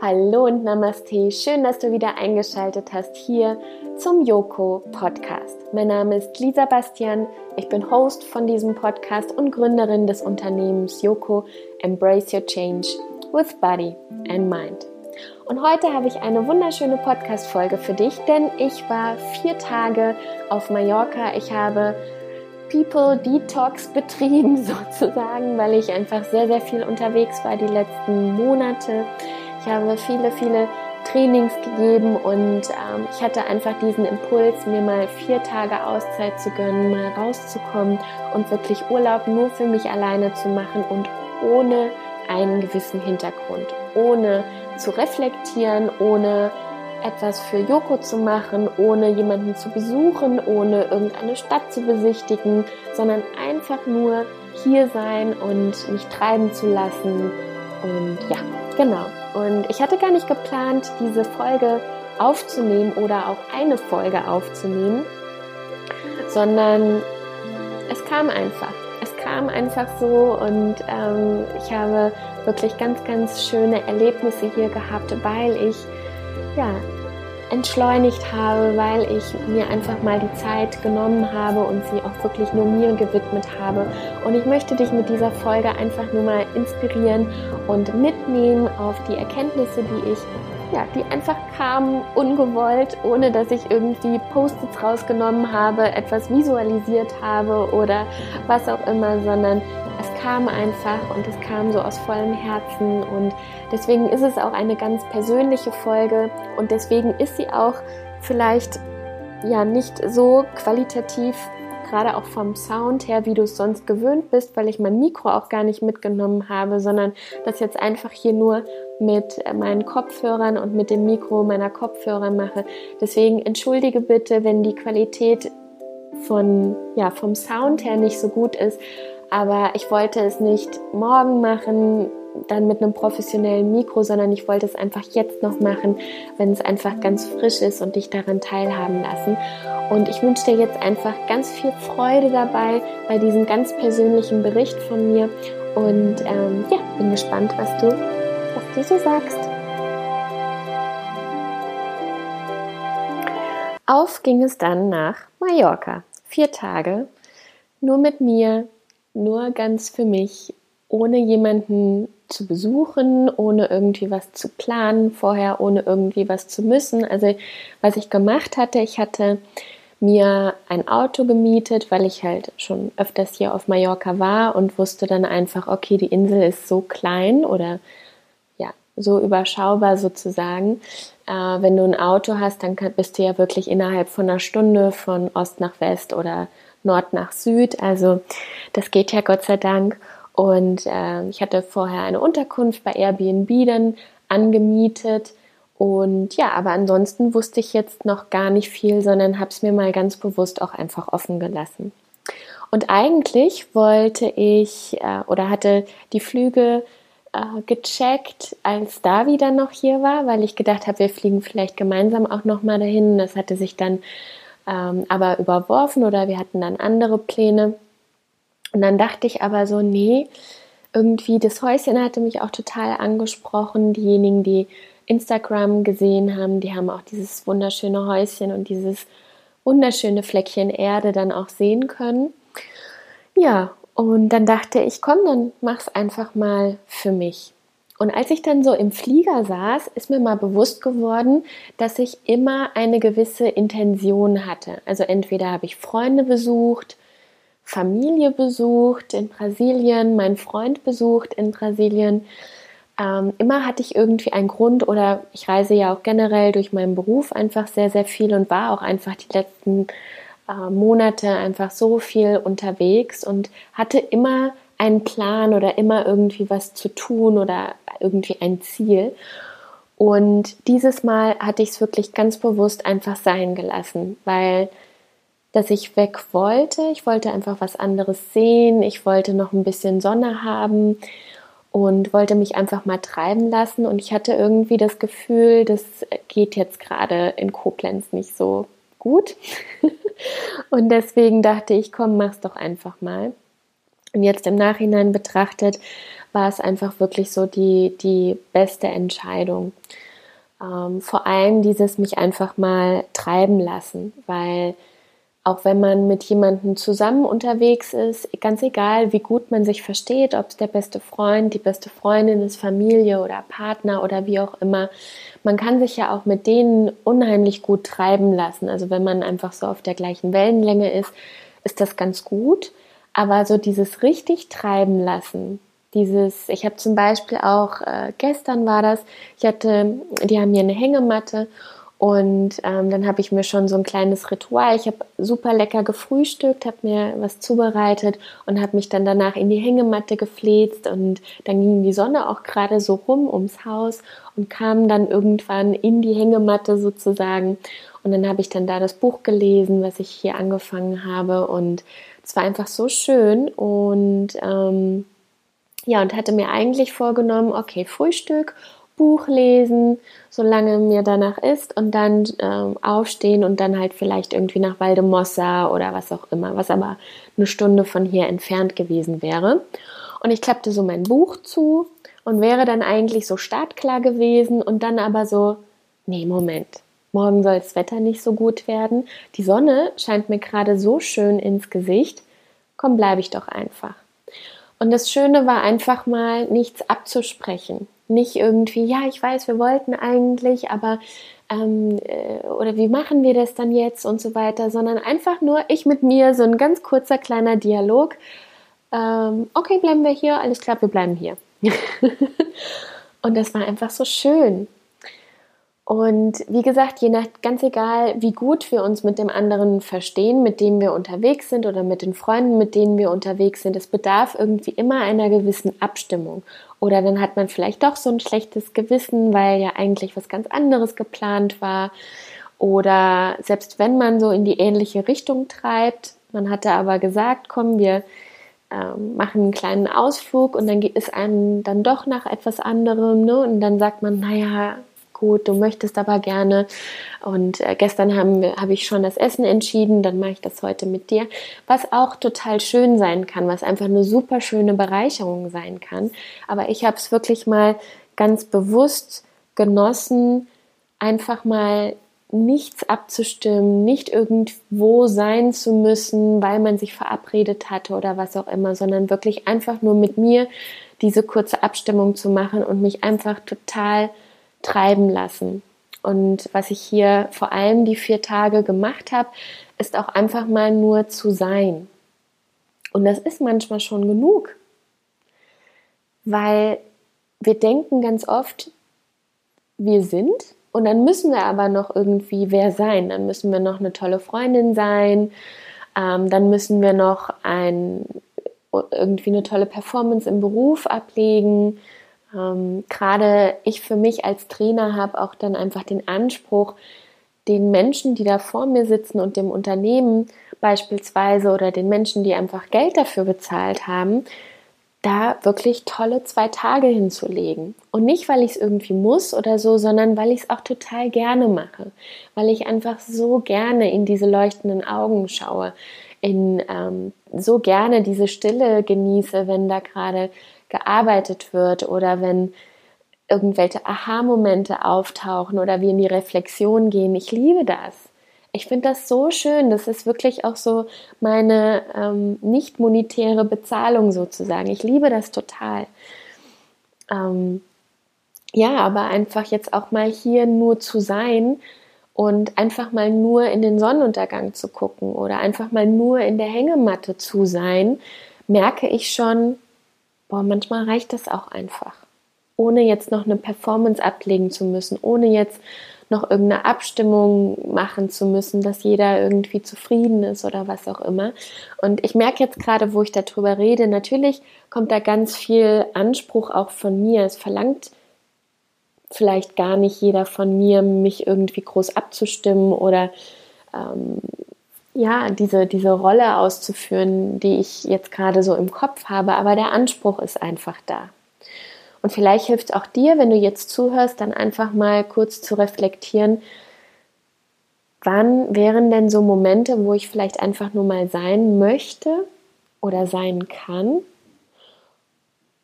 Hallo und Namaste. Schön, dass du wieder eingeschaltet hast hier zum Yoko Podcast. Mein Name ist Lisa Bastian. Ich bin Host von diesem Podcast und Gründerin des Unternehmens Yoko Embrace Your Change with Body and Mind. Und heute habe ich eine wunderschöne Podcast-Folge für dich, denn ich war vier Tage auf Mallorca. Ich habe People Detox betrieben sozusagen, weil ich einfach sehr, sehr viel unterwegs war die letzten Monate. Ich habe viele, viele Trainings gegeben und ähm, ich hatte einfach diesen Impuls, mir mal vier Tage Auszeit zu gönnen, mal rauszukommen und wirklich Urlaub nur für mich alleine zu machen und ohne einen gewissen Hintergrund, ohne zu reflektieren, ohne etwas für Yoko zu machen, ohne jemanden zu besuchen, ohne irgendeine Stadt zu besichtigen, sondern einfach nur hier sein und mich treiben zu lassen. Und ja, genau. Und ich hatte gar nicht geplant, diese Folge aufzunehmen oder auch eine Folge aufzunehmen, sondern es kam einfach. Es kam einfach so und ähm, ich habe wirklich ganz, ganz schöne Erlebnisse hier gehabt, weil ich ja entschleunigt habe, weil ich mir einfach mal die Zeit genommen habe und sie auch wirklich nur mir gewidmet habe. Und ich möchte dich mit dieser Folge einfach nur mal inspirieren und mitnehmen auf die Erkenntnisse, die ich ja, die einfach kamen ungewollt, ohne dass ich irgendwie Post-its rausgenommen habe, etwas visualisiert habe oder was auch immer, sondern kam einfach und es kam so aus vollem Herzen. Und deswegen ist es auch eine ganz persönliche Folge. Und deswegen ist sie auch vielleicht ja nicht so qualitativ gerade auch vom Sound her, wie du es sonst gewöhnt bist, weil ich mein Mikro auch gar nicht mitgenommen habe, sondern das jetzt einfach hier nur mit meinen Kopfhörern und mit dem Mikro meiner Kopfhörer mache. Deswegen entschuldige bitte, wenn die Qualität von, ja, vom Sound her nicht so gut ist, aber ich wollte es nicht morgen machen, dann mit einem professionellen Mikro, sondern ich wollte es einfach jetzt noch machen, wenn es einfach ganz frisch ist und dich daran teilhaben lassen. Und ich wünsche dir jetzt einfach ganz viel Freude dabei bei diesem ganz persönlichen Bericht von mir und ähm, ja, bin gespannt, was du, was du so sagst. Auf ging es dann nach Mallorca. Vier Tage, nur mit mir, nur ganz für mich, ohne jemanden zu besuchen, ohne irgendwie was zu planen vorher, ohne irgendwie was zu müssen. Also was ich gemacht hatte, ich hatte mir ein Auto gemietet, weil ich halt schon öfters hier auf Mallorca war und wusste dann einfach, okay, die Insel ist so klein oder ja, so überschaubar sozusagen. Äh, wenn du ein Auto hast, dann bist du ja wirklich innerhalb von einer Stunde von Ost nach West oder Nord nach Süd. Also das geht ja Gott sei Dank. Und äh, ich hatte vorher eine Unterkunft bei Airbnb dann angemietet. Und ja, aber ansonsten wusste ich jetzt noch gar nicht viel, sondern habe es mir mal ganz bewusst auch einfach offen gelassen. Und eigentlich wollte ich äh, oder hatte die Flüge äh, gecheckt, als Davi dann noch hier war, weil ich gedacht habe, wir fliegen vielleicht gemeinsam auch noch mal dahin. Das hatte sich dann ähm, aber überworfen oder wir hatten dann andere Pläne. Und dann dachte ich aber so, nee, irgendwie das Häuschen hatte mich auch total angesprochen. Diejenigen, die Instagram gesehen haben, die haben auch dieses wunderschöne Häuschen und dieses wunderschöne Fleckchen Erde dann auch sehen können. Ja, und dann dachte ich, komm, dann mach's einfach mal für mich. Und als ich dann so im Flieger saß, ist mir mal bewusst geworden, dass ich immer eine gewisse Intention hatte. Also entweder habe ich Freunde besucht, Familie besucht in Brasilien, meinen Freund besucht in Brasilien. Ähm, immer hatte ich irgendwie einen Grund oder ich reise ja auch generell durch meinen Beruf einfach sehr, sehr viel und war auch einfach die letzten äh, Monate einfach so viel unterwegs und hatte immer einen Plan oder immer irgendwie was zu tun oder irgendwie ein Ziel. Und dieses Mal hatte ich es wirklich ganz bewusst einfach sein gelassen, weil dass ich weg wollte. Ich wollte einfach was anderes sehen. Ich wollte noch ein bisschen Sonne haben und wollte mich einfach mal treiben lassen. Und ich hatte irgendwie das Gefühl, das geht jetzt gerade in Koblenz nicht so gut. und deswegen dachte ich, komm, mach's doch einfach mal. Und jetzt im Nachhinein betrachtet, war es einfach wirklich so die, die beste Entscheidung. Ähm, vor allem dieses mich einfach mal treiben lassen, weil auch wenn man mit jemandem zusammen unterwegs ist, ganz egal, wie gut man sich versteht, ob es der beste Freund, die beste Freundin ist, Familie oder Partner oder wie auch immer, man kann sich ja auch mit denen unheimlich gut treiben lassen. Also wenn man einfach so auf der gleichen Wellenlänge ist, ist das ganz gut. Aber so dieses richtig treiben lassen, dieses, ich habe zum Beispiel auch, äh, gestern war das, ich hatte, die haben mir eine Hängematte und ähm, dann habe ich mir schon so ein kleines Ritual. Ich habe super lecker gefrühstückt, habe mir was zubereitet und habe mich dann danach in die Hängematte gefläzt. Und dann ging die Sonne auch gerade so rum ums Haus und kam dann irgendwann in die Hängematte sozusagen. Und dann habe ich dann da das Buch gelesen, was ich hier angefangen habe. Und es war einfach so schön. Und ähm, ja, und hatte mir eigentlich vorgenommen, okay, Frühstück, Buch lesen, solange mir danach ist und dann ähm, aufstehen und dann halt vielleicht irgendwie nach Waldemossa oder was auch immer, was aber eine Stunde von hier entfernt gewesen wäre. Und ich klappte so mein Buch zu und wäre dann eigentlich so startklar gewesen und dann aber so, nee, Moment, morgen soll das Wetter nicht so gut werden. Die Sonne scheint mir gerade so schön ins Gesicht. Komm, bleibe ich doch einfach. Und das Schöne war einfach mal nichts abzusprechen. Nicht irgendwie, ja, ich weiß, wir wollten eigentlich, aber ähm, äh, oder wie machen wir das dann jetzt und so weiter, sondern einfach nur ich mit mir, so ein ganz kurzer kleiner Dialog. Ähm, okay, bleiben wir hier, alles klar, wir bleiben hier. und das war einfach so schön. Und wie gesagt, je nach, ganz egal, wie gut wir uns mit dem anderen verstehen, mit dem wir unterwegs sind oder mit den Freunden, mit denen wir unterwegs sind, es bedarf irgendwie immer einer gewissen Abstimmung. Oder dann hat man vielleicht doch so ein schlechtes Gewissen, weil ja eigentlich was ganz anderes geplant war. Oder selbst wenn man so in die ähnliche Richtung treibt, man hatte aber gesagt, komm, wir ähm, machen einen kleinen Ausflug und dann geht es einem dann doch nach etwas anderem, ne? Und dann sagt man, naja, gut, du möchtest aber gerne. Und äh, gestern habe hab ich schon das Essen entschieden, dann mache ich das heute mit dir. Was auch total schön sein kann, was einfach eine super schöne Bereicherung sein kann. Aber ich habe es wirklich mal ganz bewusst genossen, einfach mal nichts abzustimmen, nicht irgendwo sein zu müssen, weil man sich verabredet hatte oder was auch immer, sondern wirklich einfach nur mit mir diese kurze Abstimmung zu machen und mich einfach total treiben lassen. Und was ich hier vor allem die vier Tage gemacht habe, ist auch einfach mal nur zu sein. Und das ist manchmal schon genug, weil wir denken ganz oft, wir sind und dann müssen wir aber noch irgendwie wer sein. Dann müssen wir noch eine tolle Freundin sein, ähm, dann müssen wir noch ein, irgendwie eine tolle Performance im Beruf ablegen, ähm, Gerade ich für mich als Trainer habe auch dann einfach den Anspruch, den Menschen, die da vor mir sitzen und dem Unternehmen beispielsweise oder den Menschen, die einfach Geld dafür bezahlt haben, da wirklich tolle zwei Tage hinzulegen. Und nicht, weil ich es irgendwie muss oder so, sondern weil ich es auch total gerne mache. Weil ich einfach so gerne in diese leuchtenden Augen schaue, in ähm, so gerne diese Stille genieße, wenn da gerade gearbeitet wird oder wenn irgendwelche Aha-Momente auftauchen oder wir in die Reflexion gehen. Ich liebe das. Ich finde das so schön. Das ist wirklich auch so meine ähm, nicht monetäre Bezahlung sozusagen. Ich liebe das total. Ähm, ja, aber einfach jetzt auch mal hier nur zu sein und einfach mal nur in den Sonnenuntergang zu gucken oder einfach mal nur in der Hängematte zu sein, merke ich schon, boah, manchmal reicht das auch einfach. Ohne jetzt noch eine Performance ablegen zu müssen, ohne jetzt noch irgendeine Abstimmung machen zu müssen, dass jeder irgendwie zufrieden ist oder was auch immer. Und ich merke jetzt gerade, wo ich darüber rede, natürlich kommt da ganz viel Anspruch auch von mir. Es verlangt vielleicht gar nicht jeder von mir, mich irgendwie groß abzustimmen oder ähm, ja, diese, diese Rolle auszuführen, die ich jetzt gerade so im Kopf habe, aber der Anspruch ist einfach da. Und vielleicht hilft auch dir, wenn du jetzt zuhörst, dann einfach mal kurz zu reflektieren, wann wären denn so Momente, wo ich vielleicht einfach nur mal sein möchte oder sein kann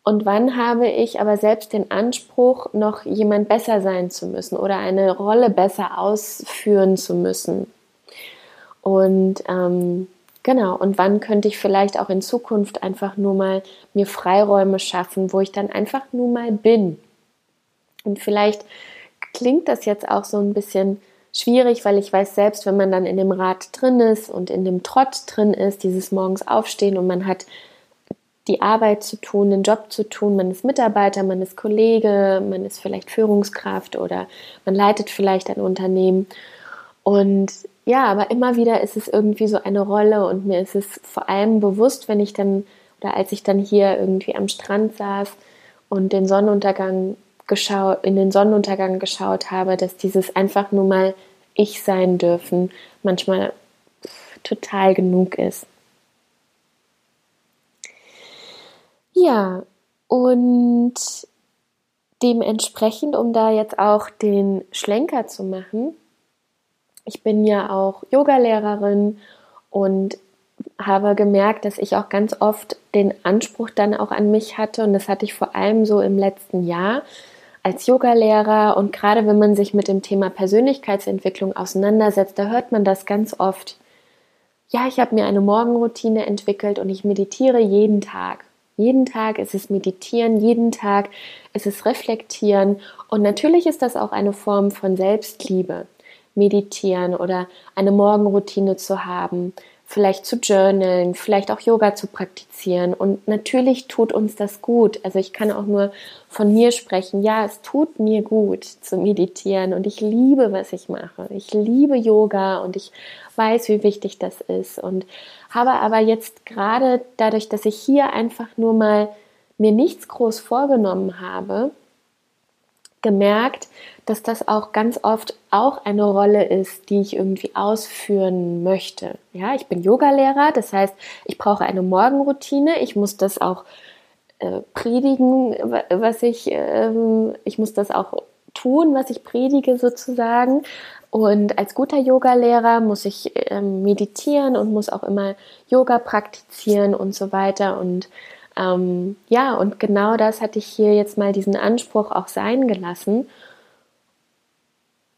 Und wann habe ich aber selbst den Anspruch, noch jemand besser sein zu müssen oder eine Rolle besser ausführen zu müssen? Und ähm, genau, und wann könnte ich vielleicht auch in Zukunft einfach nur mal mir Freiräume schaffen, wo ich dann einfach nur mal bin? Und vielleicht klingt das jetzt auch so ein bisschen schwierig, weil ich weiß selbst, wenn man dann in dem Rad drin ist und in dem Trott drin ist, dieses morgens aufstehen und man hat die Arbeit zu tun, den Job zu tun, man ist Mitarbeiter, man ist Kollege, man ist vielleicht Führungskraft oder man leitet vielleicht ein Unternehmen. Und ja, aber immer wieder ist es irgendwie so eine Rolle und mir ist es vor allem bewusst, wenn ich dann oder als ich dann hier irgendwie am Strand saß und den Sonnenuntergang geschaut, in den Sonnenuntergang geschaut habe, dass dieses einfach nur mal ich sein dürfen manchmal total genug ist. Ja, und dementsprechend, um da jetzt auch den Schlenker zu machen, ich bin ja auch Yogalehrerin und habe gemerkt, dass ich auch ganz oft den Anspruch dann auch an mich hatte und das hatte ich vor allem so im letzten Jahr, als Yogalehrer und gerade wenn man sich mit dem Thema Persönlichkeitsentwicklung auseinandersetzt, da hört man das ganz oft. Ja, ich habe mir eine Morgenroutine entwickelt und ich meditiere jeden Tag. Jeden Tag ist es Meditieren, jeden Tag ist es Reflektieren und natürlich ist das auch eine Form von Selbstliebe. Meditieren oder eine Morgenroutine zu haben, vielleicht zu journalen, vielleicht auch Yoga zu praktizieren. Und natürlich tut uns das gut. Also ich kann auch nur von mir sprechen. Ja, es tut mir gut zu meditieren und ich liebe, was ich mache. Ich liebe Yoga und ich weiß, wie wichtig das ist. Und habe aber jetzt gerade dadurch, dass ich hier einfach nur mal mir nichts groß vorgenommen habe, gemerkt, dass das auch ganz oft auch eine Rolle ist, die ich irgendwie ausführen möchte. Ja, ich bin Yogalehrer, das heißt, ich brauche eine Morgenroutine, ich muss das auch äh, predigen, was ich, ähm, ich muss das auch tun, was ich predige sozusagen. Und als guter Yogalehrer muss ich ähm, meditieren und muss auch immer Yoga praktizieren und so weiter. Und ähm, ja, und genau das hatte ich hier jetzt mal diesen Anspruch auch sein gelassen.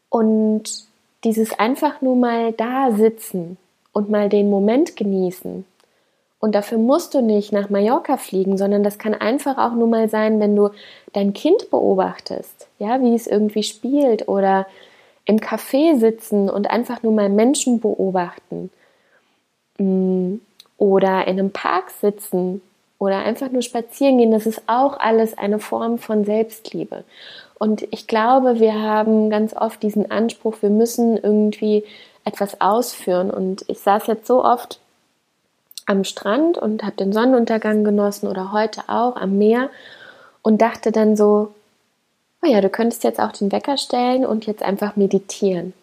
Und dieses einfach nur mal da sitzen und mal den Moment genießen. Und dafür musst du nicht nach Mallorca fliegen, sondern das kann einfach auch nur mal sein, wenn du dein Kind beobachtest, ja, wie es irgendwie spielt oder im Café sitzen und einfach nur mal Menschen beobachten. Mm, oder in einem Park sitzen oder einfach nur spazieren gehen, das ist auch alles eine Form von Selbstliebe. Und ich glaube, wir haben ganz oft diesen Anspruch, wir müssen irgendwie etwas ausführen. Und ich saß jetzt so oft am Strand und habe den Sonnenuntergang genossen oder heute auch am Meer und dachte dann so, oh ja, du könntest jetzt auch den Wecker stellen und jetzt einfach meditieren.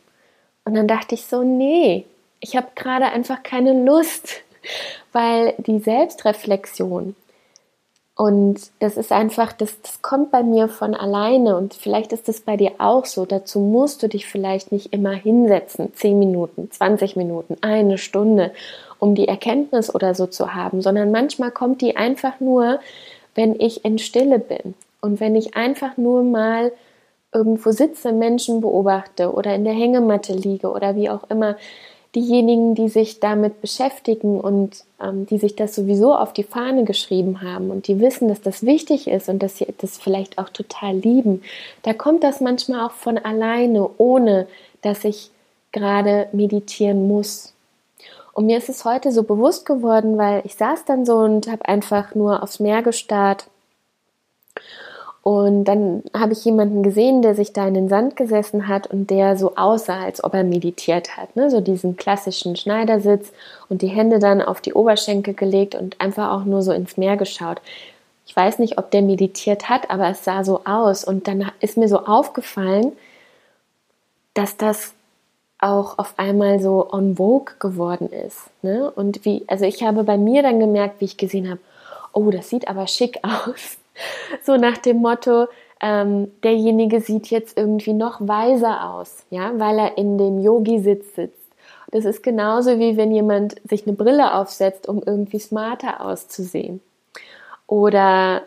Und dann dachte ich so, nee, ich habe gerade einfach keine Lust weil die Selbstreflexion und das ist einfach, das, das kommt bei mir von alleine und vielleicht ist es bei dir auch so. Dazu musst du dich vielleicht nicht immer hinsetzen, 10 Minuten, 20 Minuten, eine Stunde, um die Erkenntnis oder so zu haben, sondern manchmal kommt die einfach nur, wenn ich in Stille bin und wenn ich einfach nur mal irgendwo sitze, Menschen beobachte oder in der Hängematte liege oder wie auch immer diejenigen, die sich damit beschäftigen und ähm, die sich das sowieso auf die Fahne geschrieben haben und die wissen, dass das wichtig ist und dass sie das vielleicht auch total lieben, da kommt das manchmal auch von alleine, ohne dass ich gerade meditieren muss. Und mir ist es heute so bewusst geworden, weil ich saß dann so und habe einfach nur aufs Meer gestarrt und dann habe ich jemanden gesehen, der sich da in den Sand gesessen hat und der so aussah, als ob er meditiert hat. Ne? So diesen klassischen Schneidersitz und die Hände dann auf die Oberschenkel gelegt und einfach auch nur so ins Meer geschaut. Ich weiß nicht, ob der meditiert hat, aber es sah so aus. Und dann ist mir so aufgefallen, dass das auch auf einmal so on vogue geworden ist. Ne? Und wie, also ich habe bei mir dann gemerkt, wie ich gesehen habe, oh, das sieht aber schick aus so nach dem Motto, ähm, derjenige sieht jetzt irgendwie noch weiser aus, ja, weil er in dem Yogi-Sitz sitzt. Das ist genauso wie wenn jemand sich eine Brille aufsetzt, um irgendwie smarter auszusehen. Oder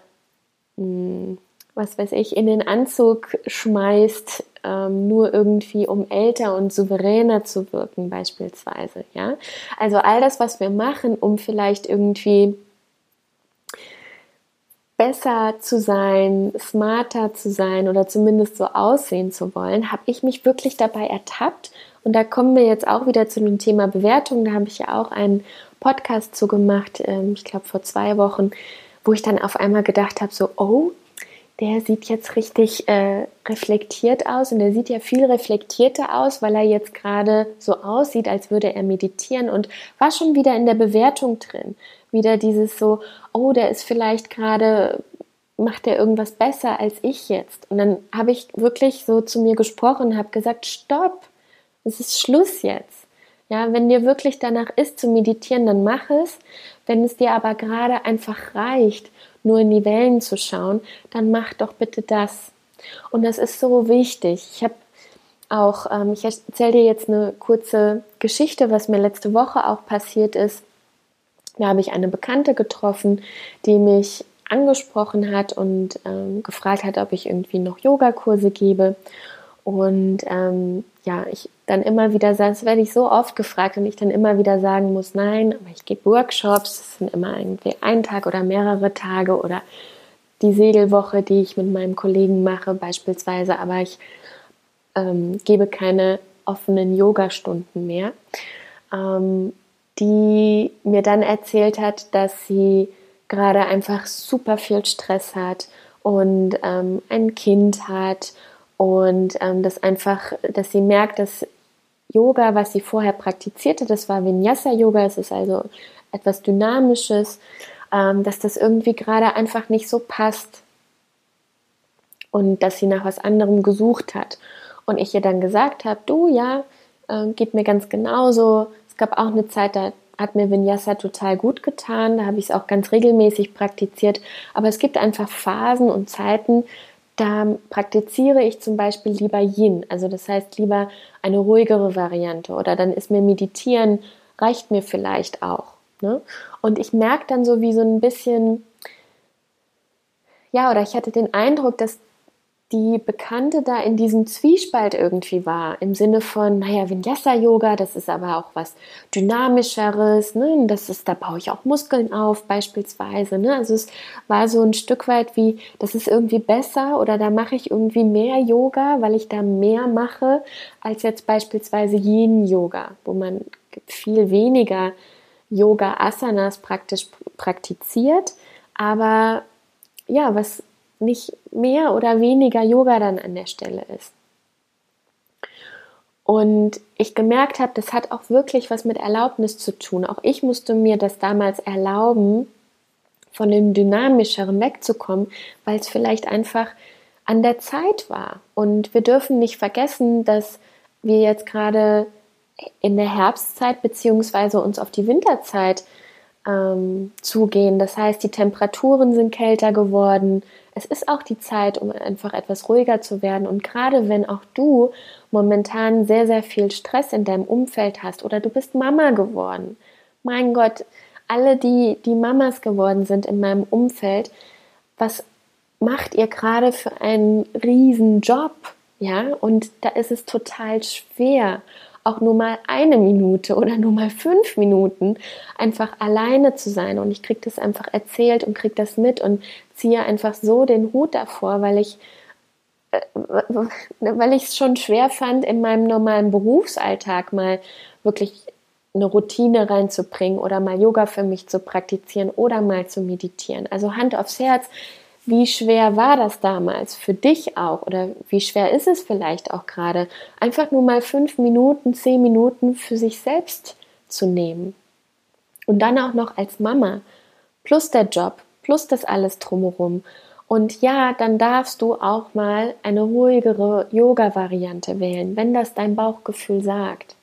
hm, was weiß ich, in den Anzug schmeißt, ähm, nur irgendwie um älter und souveräner zu wirken beispielsweise. Ja, also all das, was wir machen, um vielleicht irgendwie besser zu sein, smarter zu sein oder zumindest so aussehen zu wollen, habe ich mich wirklich dabei ertappt. Und da kommen wir jetzt auch wieder zu dem Thema Bewertung. Da habe ich ja auch einen Podcast zu gemacht, ähm, ich glaube vor zwei Wochen, wo ich dann auf einmal gedacht habe, so, oh, der sieht jetzt richtig äh, reflektiert aus und der sieht ja viel reflektierter aus, weil er jetzt gerade so aussieht, als würde er meditieren und war schon wieder in der Bewertung drin. Wieder dieses so, oh, der ist vielleicht gerade, macht er irgendwas besser als ich jetzt. Und dann habe ich wirklich so zu mir gesprochen habe gesagt, stopp, es ist Schluss jetzt. Ja, wenn dir wirklich danach ist zu meditieren, dann mach es. Wenn es dir aber gerade einfach reicht, nur in die Wellen zu schauen, dann mach doch bitte das. Und das ist so wichtig. Ich habe auch, ähm, ich erzähle dir jetzt eine kurze Geschichte, was mir letzte Woche auch passiert ist. Da habe ich eine Bekannte getroffen, die mich angesprochen hat und ähm, gefragt hat, ob ich irgendwie noch Yogakurse gebe. Und ähm, ja, ich dann immer wieder das werde ich so oft gefragt und ich dann immer wieder sagen muss, nein, aber ich gebe Workshops, das sind immer irgendwie ein Tag oder mehrere Tage oder die Segelwoche, die ich mit meinem Kollegen mache beispielsweise, aber ich ähm, gebe keine offenen Yoga-Stunden mehr, ähm, die mir dann erzählt hat, dass sie gerade einfach super viel Stress hat und ähm, ein Kind hat und ähm, das einfach, dass sie merkt, dass Yoga, was sie vorher praktizierte, das war Vinyasa-Yoga, es ist also etwas Dynamisches, ähm, dass das irgendwie gerade einfach nicht so passt und dass sie nach was anderem gesucht hat. Und ich ihr dann gesagt habe, du ja, äh, geht mir ganz genauso. Es gab auch eine Zeit, da hat mir Vinyasa total gut getan, da habe ich es auch ganz regelmäßig praktiziert. Aber es gibt einfach Phasen und Zeiten, da praktiziere ich zum Beispiel lieber Yin, also das heißt lieber eine ruhigere Variante oder dann ist mir Meditieren, reicht mir vielleicht auch. Ne? Und ich merke dann so wie so ein bisschen, ja, oder ich hatte den Eindruck, dass die Bekannte da in diesem Zwiespalt irgendwie war, im Sinne von, naja, Vinyasa-Yoga, das ist aber auch was Dynamischeres, ne? das ist, da baue ich auch Muskeln auf beispielsweise. Ne? Also es war so ein Stück weit wie, das ist irgendwie besser oder da mache ich irgendwie mehr Yoga, weil ich da mehr mache, als jetzt beispielsweise Yin-Yoga, wo man viel weniger Yoga-Asanas praktisch praktiziert, aber ja, was nicht mehr oder weniger Yoga dann an der Stelle ist. Und ich gemerkt habe, das hat auch wirklich was mit Erlaubnis zu tun. Auch ich musste mir das damals erlauben, von dem Dynamischeren wegzukommen, weil es vielleicht einfach an der Zeit war. Und wir dürfen nicht vergessen, dass wir jetzt gerade in der Herbstzeit beziehungsweise uns auf die Winterzeit ähm, zugehen. Das heißt, die Temperaturen sind kälter geworden, es ist auch die Zeit, um einfach etwas ruhiger zu werden. Und gerade wenn auch du momentan sehr, sehr viel Stress in deinem Umfeld hast oder du bist Mama geworden, mein Gott, alle, die, die Mamas geworden sind in meinem Umfeld, was macht ihr gerade für einen riesen Job? Ja, und da ist es total schwer auch nur mal eine Minute oder nur mal fünf Minuten einfach alleine zu sein. Und ich kriege das einfach erzählt und kriege das mit und ziehe einfach so den Hut davor, weil ich äh, weil ich es schon schwer fand, in meinem normalen Berufsalltag mal wirklich eine Routine reinzubringen oder mal Yoga für mich zu praktizieren oder mal zu meditieren. Also Hand aufs Herz, wie schwer war das damals für dich auch oder wie schwer ist es vielleicht auch gerade, einfach nur mal fünf Minuten, zehn Minuten für sich selbst zu nehmen? Und dann auch noch als Mama, plus der Job, plus das alles drumherum. Und ja, dann darfst du auch mal eine ruhigere Yoga-Variante wählen, wenn das dein Bauchgefühl sagt.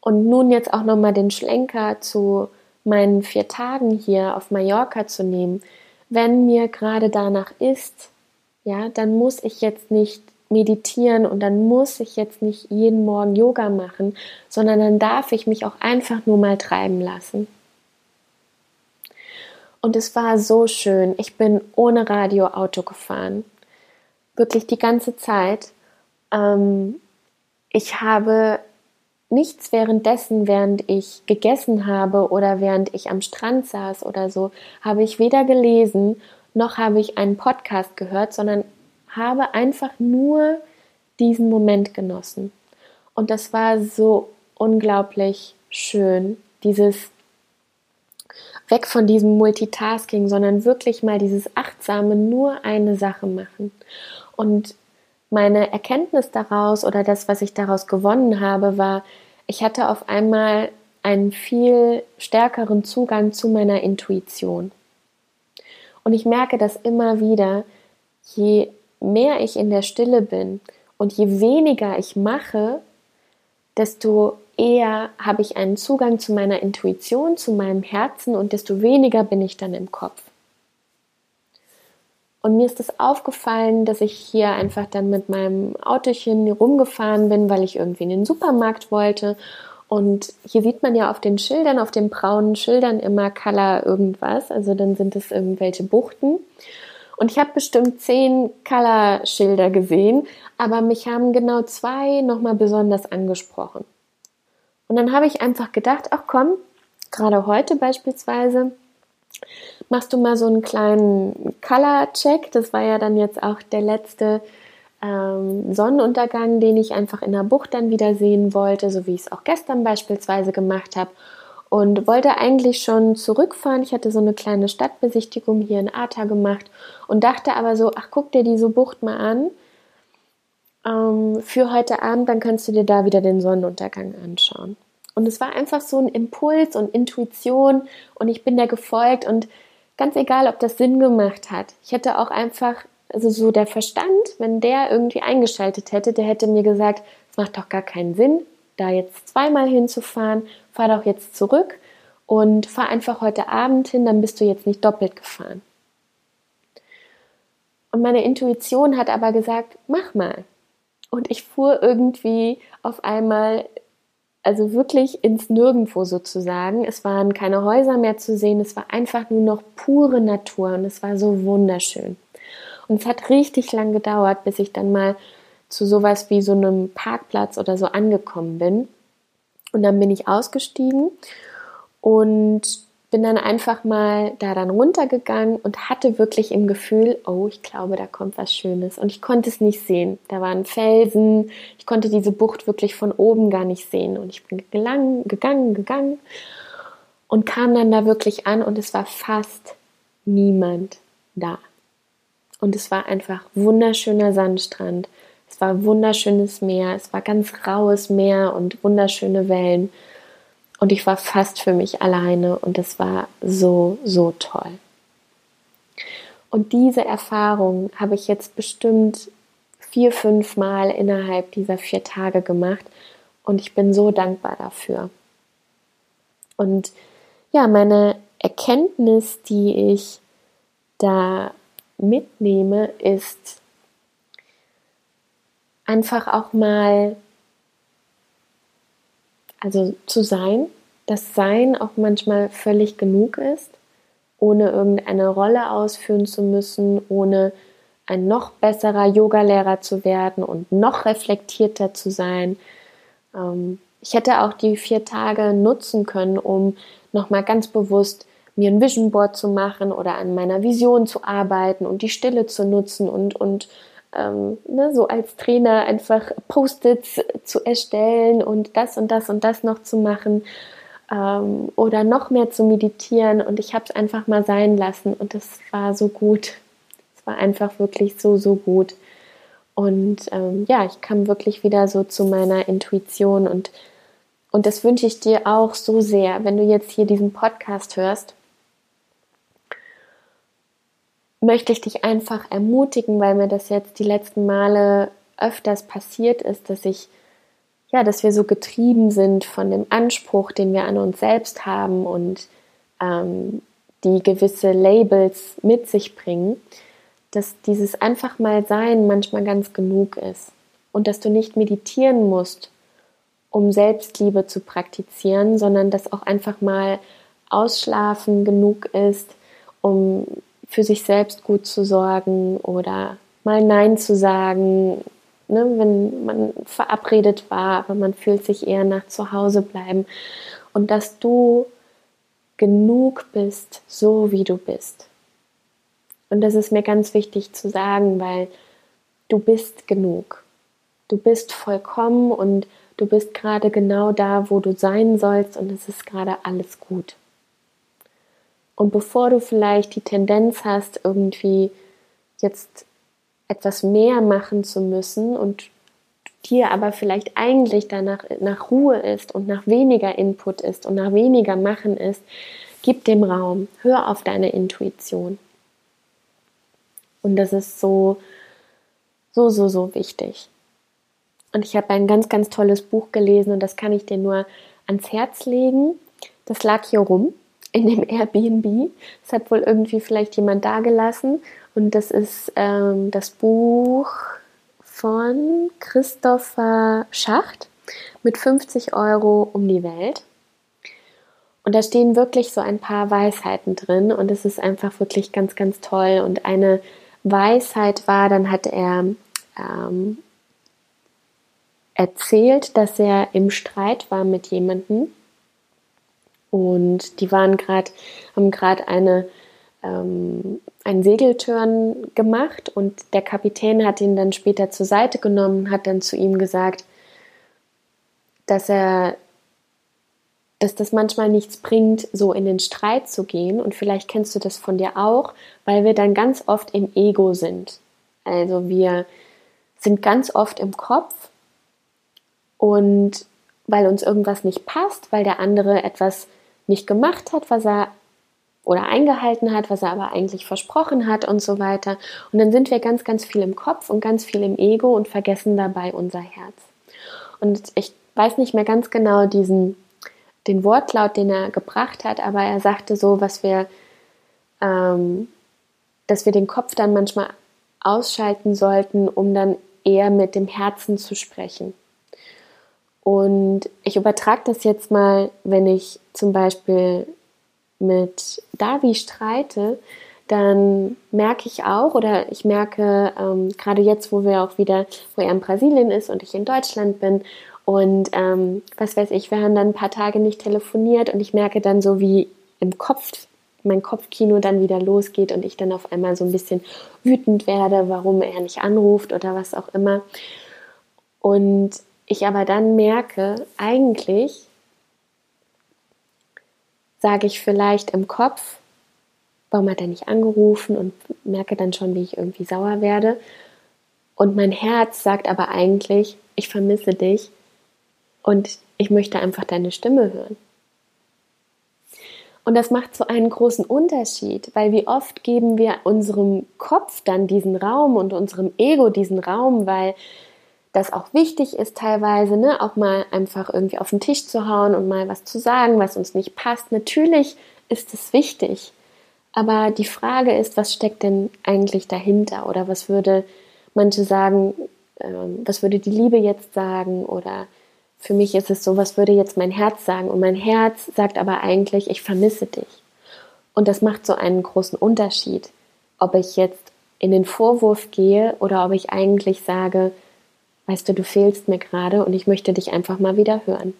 Und nun jetzt auch nochmal den Schlenker zu meinen vier Tagen hier auf Mallorca zu nehmen wenn mir gerade danach ist, ja, dann muss ich jetzt nicht meditieren und dann muss ich jetzt nicht jeden Morgen Yoga machen, sondern dann darf ich mich auch einfach nur mal treiben lassen. Und es war so schön. Ich bin ohne Radio Auto gefahren. Wirklich die ganze Zeit. Ähm, ich habe nichts währenddessen, während ich gegessen habe oder während ich am Strand saß oder so, habe ich weder gelesen noch habe ich einen Podcast gehört, sondern habe einfach nur diesen Moment genossen. Und das war so unglaublich schön, dieses weg von diesem Multitasking, sondern wirklich mal dieses achtsame nur eine Sache machen. Und meine Erkenntnis daraus oder das, was ich daraus gewonnen habe, war, ich hatte auf einmal einen viel stärkeren Zugang zu meiner Intuition. Und ich merke das immer wieder, je mehr ich in der Stille bin und je weniger ich mache, desto eher habe ich einen Zugang zu meiner Intuition, zu meinem Herzen und desto weniger bin ich dann im Kopf. Und mir ist es aufgefallen, dass ich hier einfach dann mit meinem Autochen rumgefahren bin, weil ich irgendwie in den Supermarkt wollte. Und hier sieht man ja auf den Schildern, auf den braunen Schildern immer Color irgendwas. Also dann sind es irgendwelche Buchten. Und ich habe bestimmt zehn Color-Schilder gesehen, aber mich haben genau zwei nochmal besonders angesprochen. Und dann habe ich einfach gedacht, ach komm, gerade heute beispielsweise, machst du mal so einen kleinen Color-Check. Das war ja dann jetzt auch der letzte ähm, Sonnenuntergang, den ich einfach in der Bucht dann wieder sehen wollte, so wie ich es auch gestern beispielsweise gemacht habe. Und wollte eigentlich schon zurückfahren. Ich hatte so eine kleine Stadtbesichtigung hier in Arta gemacht und dachte aber so, ach, guck dir diese Bucht mal an ähm, für heute Abend, dann kannst du dir da wieder den Sonnenuntergang anschauen. Und es war einfach so ein Impuls und Intuition und ich bin da gefolgt und ganz egal, ob das Sinn gemacht hat. Ich hätte auch einfach also so der Verstand, wenn der irgendwie eingeschaltet hätte, der hätte mir gesagt, es macht doch gar keinen Sinn, da jetzt zweimal hinzufahren, fahr doch jetzt zurück und fahr einfach heute Abend hin, dann bist du jetzt nicht doppelt gefahren. Und meine Intuition hat aber gesagt, mach mal. Und ich fuhr irgendwie auf einmal, also wirklich ins Nirgendwo sozusagen. Es waren keine Häuser mehr zu sehen, es war einfach nur noch pure Natur und es war so wunderschön. Und es hat richtig lang gedauert, bis ich dann mal zu sowas wie so einem Parkplatz oder so angekommen bin. Und dann bin ich ausgestiegen und bin dann einfach mal da dann runtergegangen und hatte wirklich im Gefühl, oh, ich glaube, da kommt was Schönes. Und ich konnte es nicht sehen. Da waren Felsen. Ich konnte diese Bucht wirklich von oben gar nicht sehen. Und ich bin gelang, gegangen, gegangen und kam dann da wirklich an und es war fast niemand da. Und es war einfach wunderschöner Sandstrand. Es war wunderschönes Meer. Es war ganz raues Meer und wunderschöne Wellen. Und ich war fast für mich alleine und es war so, so toll. Und diese Erfahrung habe ich jetzt bestimmt vier, fünf Mal innerhalb dieser vier Tage gemacht und ich bin so dankbar dafür. Und ja, meine Erkenntnis, die ich da mitnehme, ist einfach auch mal, also zu sein, dass Sein auch manchmal völlig genug ist, ohne irgendeine Rolle ausführen zu müssen, ohne ein noch besserer Yogalehrer zu werden und noch reflektierter zu sein. Ähm, ich hätte auch die vier Tage nutzen können, um nochmal ganz bewusst mir ein Vision Board zu machen oder an meiner Vision zu arbeiten und die Stille zu nutzen und, und ähm, ne, so als Trainer einfach Post-its zu erstellen und das und das und das noch zu machen ähm, oder noch mehr zu meditieren und ich habe es einfach mal sein lassen und es war so gut. Es war einfach wirklich so, so gut. Und ähm, ja, ich kam wirklich wieder so zu meiner Intuition und, und das wünsche ich dir auch so sehr, wenn du jetzt hier diesen Podcast hörst möchte ich dich einfach ermutigen, weil mir das jetzt die letzten Male öfters passiert ist, dass ich ja, dass wir so getrieben sind von dem Anspruch, den wir an uns selbst haben und ähm, die gewisse Labels mit sich bringen, dass dieses einfach mal sein manchmal ganz genug ist und dass du nicht meditieren musst, um Selbstliebe zu praktizieren, sondern dass auch einfach mal Ausschlafen genug ist, um für sich selbst gut zu sorgen oder mal Nein zu sagen, ne, wenn man verabredet war, aber man fühlt sich eher nach zu Hause bleiben. Und dass du genug bist, so wie du bist. Und das ist mir ganz wichtig zu sagen, weil du bist genug. Du bist vollkommen und du bist gerade genau da, wo du sein sollst und es ist gerade alles gut. Und bevor du vielleicht die Tendenz hast, irgendwie jetzt etwas mehr machen zu müssen und dir aber vielleicht eigentlich danach nach Ruhe ist und nach weniger Input ist und nach weniger Machen ist, gib dem Raum, hör auf deine Intuition. Und das ist so, so, so, so wichtig. Und ich habe ein ganz, ganz tolles Buch gelesen und das kann ich dir nur ans Herz legen. Das lag hier rum in dem Airbnb. Es hat wohl irgendwie vielleicht jemand da gelassen. Und das ist ähm, das Buch von Christopher Schacht mit 50 Euro um die Welt. Und da stehen wirklich so ein paar Weisheiten drin und es ist einfach wirklich ganz, ganz toll. Und eine Weisheit war, dann hat er ähm, erzählt, dass er im Streit war mit jemandem und die waren gerade, haben gerade eine ähm, einen Segeltörn gemacht und der Kapitän hat ihn dann später zur Seite genommen hat dann zu ihm gesagt, dass er dass das manchmal nichts bringt, so in den Streit zu gehen. Und vielleicht kennst du das von dir auch, weil wir dann ganz oft im Ego sind. Also wir sind ganz oft im Kopf und weil uns irgendwas nicht passt, weil der andere etwas nicht gemacht hat, was er oder eingehalten hat, was er aber eigentlich versprochen hat und so weiter. Und dann sind wir ganz, ganz viel im Kopf und ganz viel im Ego und vergessen dabei unser Herz. Und ich weiß nicht mehr ganz genau diesen, den Wortlaut, den er gebracht hat, aber er sagte so, was wir, ähm, dass wir den Kopf dann manchmal ausschalten sollten, um dann eher mit dem Herzen zu sprechen. Und ich übertrage das jetzt mal, wenn ich zum Beispiel mit Davi streite, dann merke ich auch oder ich merke ähm, gerade jetzt, wo wir auch wieder, wo er in Brasilien ist und ich in Deutschland bin und ähm, was weiß ich, wir haben dann ein paar Tage nicht telefoniert und ich merke dann so, wie im Kopf mein Kopfkino dann wieder losgeht und ich dann auf einmal so ein bisschen wütend werde, warum er nicht anruft oder was auch immer. Und ich aber dann merke, eigentlich sage ich vielleicht im Kopf, warum hat er nicht angerufen und merke dann schon, wie ich irgendwie sauer werde. Und mein Herz sagt aber eigentlich, ich vermisse dich und ich möchte einfach deine Stimme hören. Und das macht so einen großen Unterschied, weil wie oft geben wir unserem Kopf dann diesen Raum und unserem Ego diesen Raum, weil das auch wichtig ist teilweise, ne, auch mal einfach irgendwie auf den Tisch zu hauen und mal was zu sagen, was uns nicht passt. Natürlich ist es wichtig, aber die Frage ist, was steckt denn eigentlich dahinter oder was würde manche sagen, äh, was würde die Liebe jetzt sagen oder für mich ist es so, was würde jetzt mein Herz sagen und mein Herz sagt aber eigentlich, ich vermisse dich. Und das macht so einen großen Unterschied, ob ich jetzt in den Vorwurf gehe oder ob ich eigentlich sage, Weißt du, du fehlst mir gerade und ich möchte dich einfach mal wieder hören.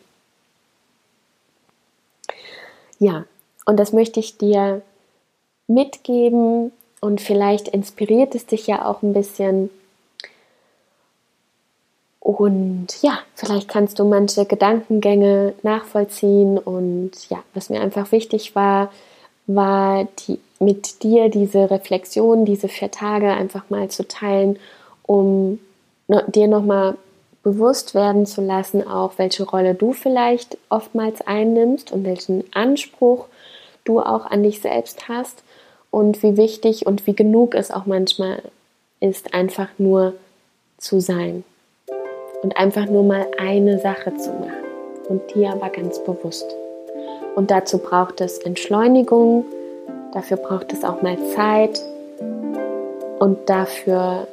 Ja, und das möchte ich dir mitgeben und vielleicht inspiriert es dich ja auch ein bisschen. Und ja, vielleicht kannst du manche Gedankengänge nachvollziehen. Und ja, was mir einfach wichtig war, war die, mit dir diese Reflexion, diese vier Tage einfach mal zu teilen, um dir nochmal bewusst werden zu lassen, auch welche Rolle du vielleicht oftmals einnimmst und welchen Anspruch du auch an dich selbst hast und wie wichtig und wie genug es auch manchmal ist, einfach nur zu sein und einfach nur mal eine Sache zu machen und die aber ganz bewusst. Und dazu braucht es Entschleunigung, dafür braucht es auch mal Zeit und dafür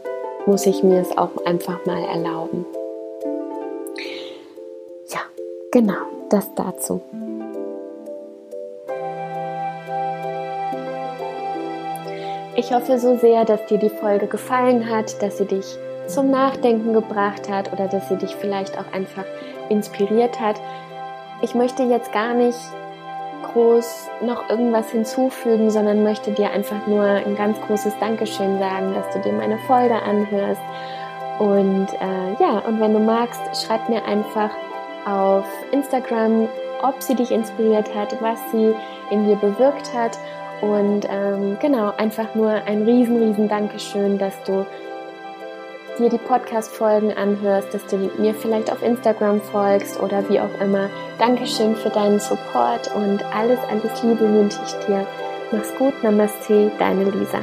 muss ich mir es auch einfach mal erlauben. Ja, genau, das dazu. Ich hoffe so sehr, dass dir die Folge gefallen hat, dass sie dich zum Nachdenken gebracht hat oder dass sie dich vielleicht auch einfach inspiriert hat. Ich möchte jetzt gar nicht groß noch irgendwas hinzufügen, sondern möchte dir einfach nur ein ganz großes Dankeschön sagen, dass du dir meine Folge anhörst. Und äh, ja, und wenn du magst, schreib mir einfach auf Instagram, ob sie dich inspiriert hat, was sie in dir bewirkt hat. Und ähm, genau, einfach nur ein riesen, riesen Dankeschön, dass du dir die Podcast-Folgen anhörst, dass du mir vielleicht auf Instagram folgst oder wie auch immer. Dankeschön für deinen Support und alles, alles Liebe wünsche ich dir. Mach's gut, Namaste, deine Lisa.